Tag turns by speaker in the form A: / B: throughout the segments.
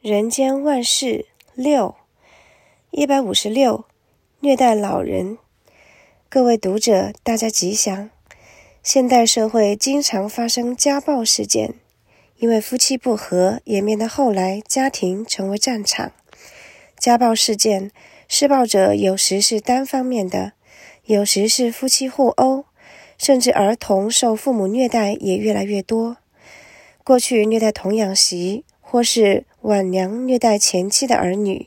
A: 人间万事六一百五十六，虐待老人。各位读者，大家吉祥。现代社会经常发生家暴事件，因为夫妻不和，演变到后来家庭成为战场。家暴事件，施暴者有时是单方面的，有时是夫妻互殴，甚至儿童受父母虐待也越来越多。过去虐待童养媳，或是晚娘虐待前妻的儿女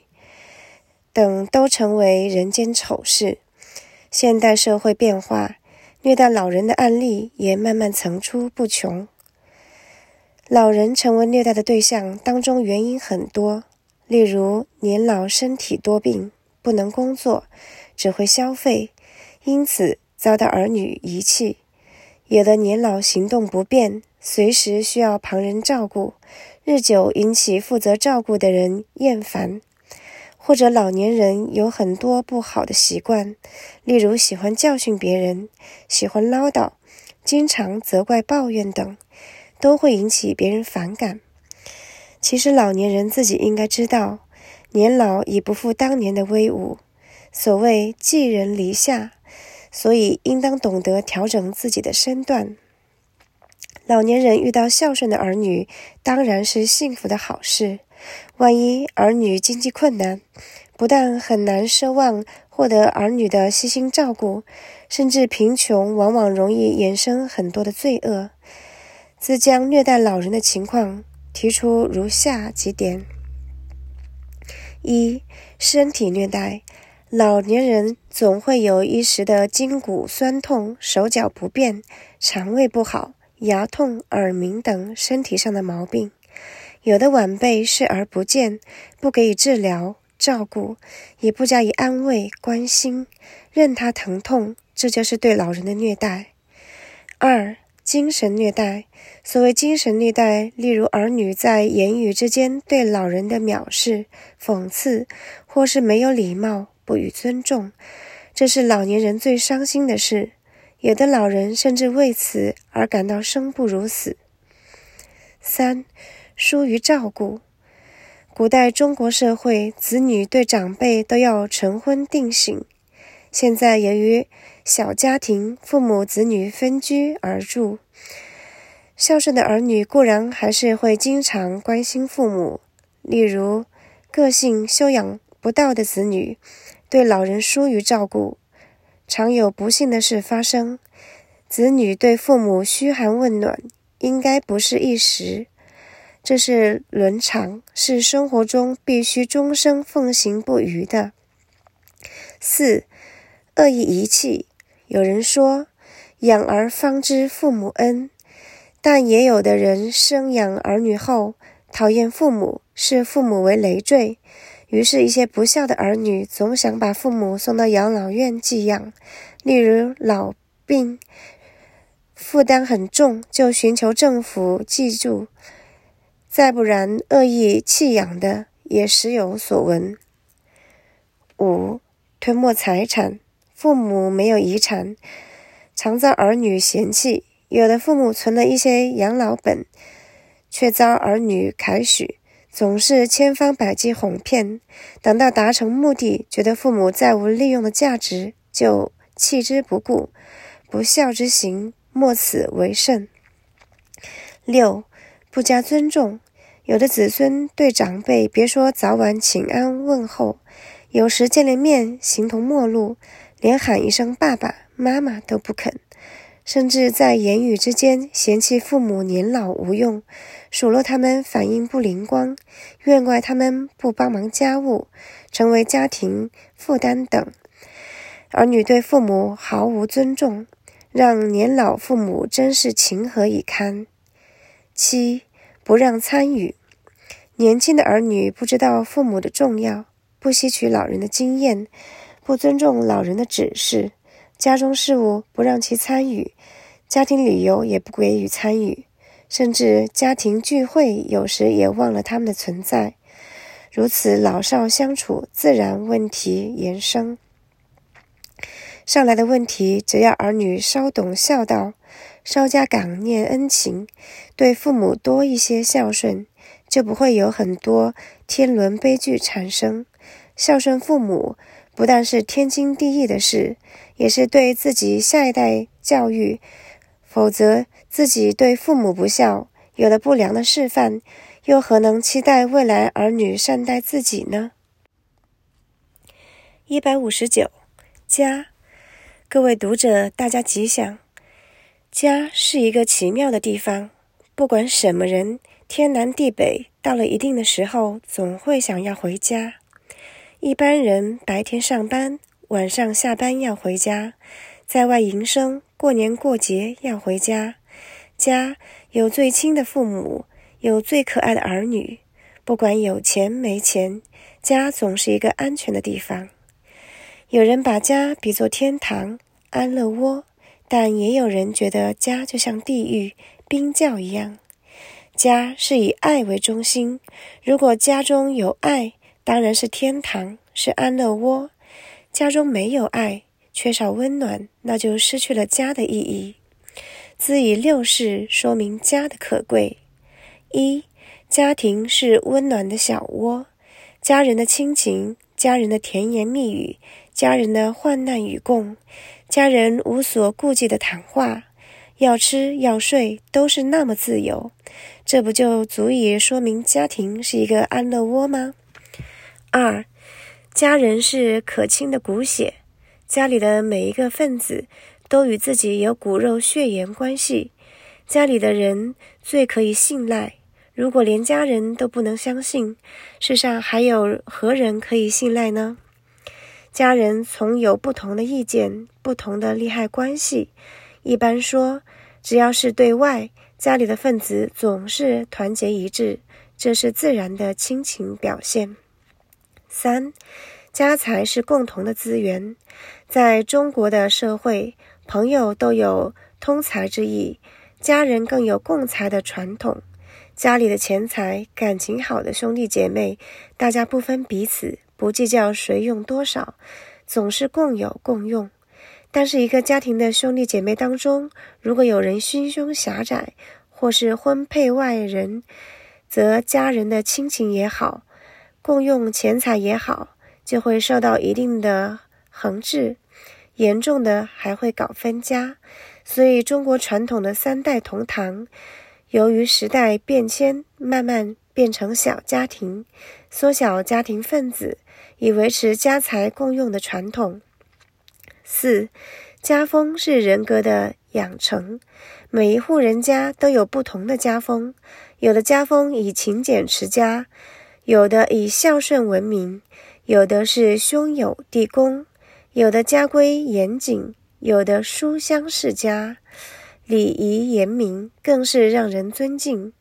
A: 等，都成为人间丑事。现代社会变化，虐待老人的案例也慢慢层出不穷。老人成为虐待的对象当中，原因很多，例如年老身体多病，不能工作，只会消费，因此遭到儿女遗弃；有的年老行动不便，随时需要旁人照顾。日久引起负责照顾的人厌烦，或者老年人有很多不好的习惯，例如喜欢教训别人、喜欢唠叨、经常责怪抱怨等，都会引起别人反感。其实老年人自己应该知道，年老已不复当年的威武。所谓寄人篱下，所以应当懂得调整自己的身段。老年人遇到孝顺的儿女，当然是幸福的好事。万一儿女经济困难，不但很难奢望获得儿女的悉心照顾，甚至贫穷往往容易衍生很多的罪恶。自将虐待老人的情况提出如下几点：一、身体虐待，老年人总会有一时的筋骨酸痛、手脚不便、肠胃不好。牙痛、耳鸣等身体上的毛病，有的晚辈视而不见，不给予治疗、照顾，也不加以安慰、关心，任他疼痛，这就是对老人的虐待。二、精神虐待。所谓精神虐待，例如儿女在言语之间对老人的藐视、讽刺，或是没有礼貌、不予尊重，这是老年人最伤心的事。有的老人甚至为此而感到生不如死。三、疏于照顾。古代中国社会，子女对长辈都要晨昏定省。现在由于小家庭，父母子女分居而住，孝顺的儿女固然还是会经常关心父母，例如个性修养不到的子女，对老人疏于照顾。常有不幸的事发生，子女对父母嘘寒问暖，应该不是一时，这是伦常，是生活中必须终生奉行不渝的。四、恶意遗弃。有人说，养儿方知父母恩，但也有的人生养儿女后，讨厌父母，视父母为累赘。于是，一些不孝的儿女总想把父母送到养老院寄养，例如老病负担很重，就寻求政府寄住；再不然，恶意弃养的也时有所闻。五、吞没财产，父母没有遗产，常遭儿女嫌弃；有的父母存了一些养老本，却遭儿女凯许。总是千方百计哄骗，等到达成目的，觉得父母再无利用的价值，就弃之不顾。不孝之行，莫此为甚。六、不加尊重。有的子孙对长辈，别说早晚请安问候，有时见了面，形同陌路，连喊一声爸爸妈妈都不肯。甚至在言语之间嫌弃父母年老无用，数落他们反应不灵光，怨怪他们不帮忙家务，成为家庭负担等。儿女对父母毫无尊重，让年老父母真是情何以堪。七、不让参与。年轻的儿女不知道父母的重要，不吸取老人的经验，不尊重老人的指示。家中事务不让其参与，家庭旅游也不给予参与，甚至家庭聚会有时也忘了他们的存在。如此老少相处，自然问题延伸。上来的问题，只要儿女稍懂孝道，稍加感念恩情，对父母多一些孝顺，就不会有很多天伦悲剧产生。孝顺父母不但是天经地义的事，也是对自己下一代教育。否则，自己对父母不孝，有了不良的示范，又何能期待未来儿女善待自己呢？一百五十九，家，各位读者，大家吉祥。家是一个奇妙的地方，不管什么人，天南地北，到了一定的时候，总会想要回家。一般人白天上班，晚上下班要回家，在外营生，过年过节要回家。家有最亲的父母，有最可爱的儿女，不管有钱没钱，家总是一个安全的地方。有人把家比作天堂、安乐窝，但也有人觉得家就像地狱、冰窖一样。家是以爱为中心，如果家中有爱，当然是天堂，是安乐窝；家中没有爱，缺少温暖，那就失去了家的意义。兹以六事说明家的可贵：一、家庭是温暖的小窝，家人的亲情，家人的甜言蜜语。家人的患难与共，家人无所顾忌的谈话，要吃要睡都是那么自由，这不就足以说明家庭是一个安乐窝吗？二，家人是可亲的骨血，家里的每一个分子都与自己有骨肉血缘关系，家里的人最可以信赖。如果连家人都不能相信，世上还有何人可以信赖呢？家人从有不同的意见，不同的利害关系。一般说，只要是对外，家里的分子总是团结一致，这是自然的亲情表现。三，家财是共同的资源。在中国的社会，朋友都有通财之意，家人更有共财的传统。家里的钱财，感情好的兄弟姐妹，大家不分彼此。不计较谁用多少，总是共有共用。但是，一个家庭的兄弟姐妹当中，如果有人心胸狭窄，或是婚配外人，则家人的亲情也好，共用钱财也好，就会受到一定的横置。严重的还会搞分家。所以，中国传统的三代同堂，由于时代变迁，慢慢变成小家庭，缩小家庭分子。以维持家财共用的传统。四，家风是人格的养成。每一户人家都有不同的家风，有的家风以勤俭持家，有的以孝顺闻名，有的是兄友弟恭，有的家规严谨，有的书香世家，礼仪严明，更是让人尊敬。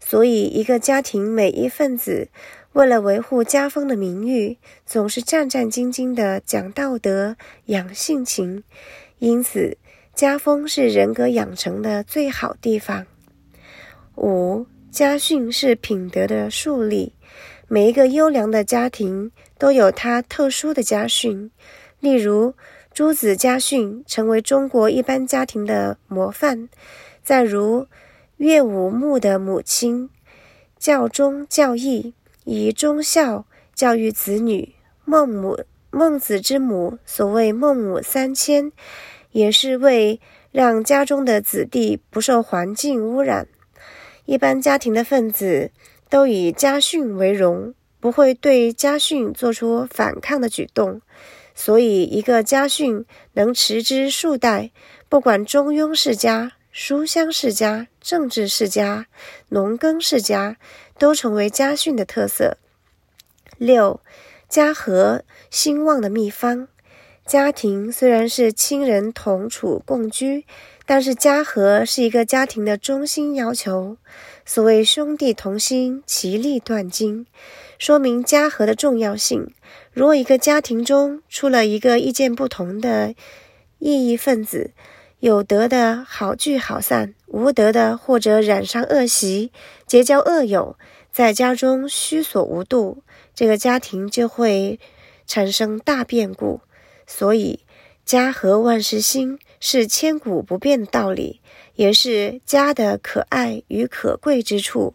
A: 所以，一个家庭每一份子。为了维护家风的名誉，总是战战兢兢地讲道德、养性情，因此家风是人格养成的最好地方。五，家训是品德的树立，每一个优良的家庭都有它特殊的家训，例如朱子家训成为中国一般家庭的模范。再如岳武穆的母亲教忠教义。以忠孝教育子女，孟母、孟子之母所谓“孟母三迁”，也是为让家中的子弟不受环境污染。一般家庭的分子都以家训为荣，不会对家训做出反抗的举动。所以，一个家训能持之数代，不管中庸世家、书香世家、政治世家、农耕世家。都成为家训的特色。六，家和兴旺的秘方。家庭虽然是亲人同处共居，但是家和是一个家庭的中心要求。所谓兄弟同心，其利断金，说明家和的重要性。如果一个家庭中出了一个意见不同的异议分子，有德的好聚好散，无德的或者染上恶习，结交恶友。在家中虚所无度，这个家庭就会产生大变故。所以，家和万事兴是千古不变的道理，也是家的可爱与可贵之处。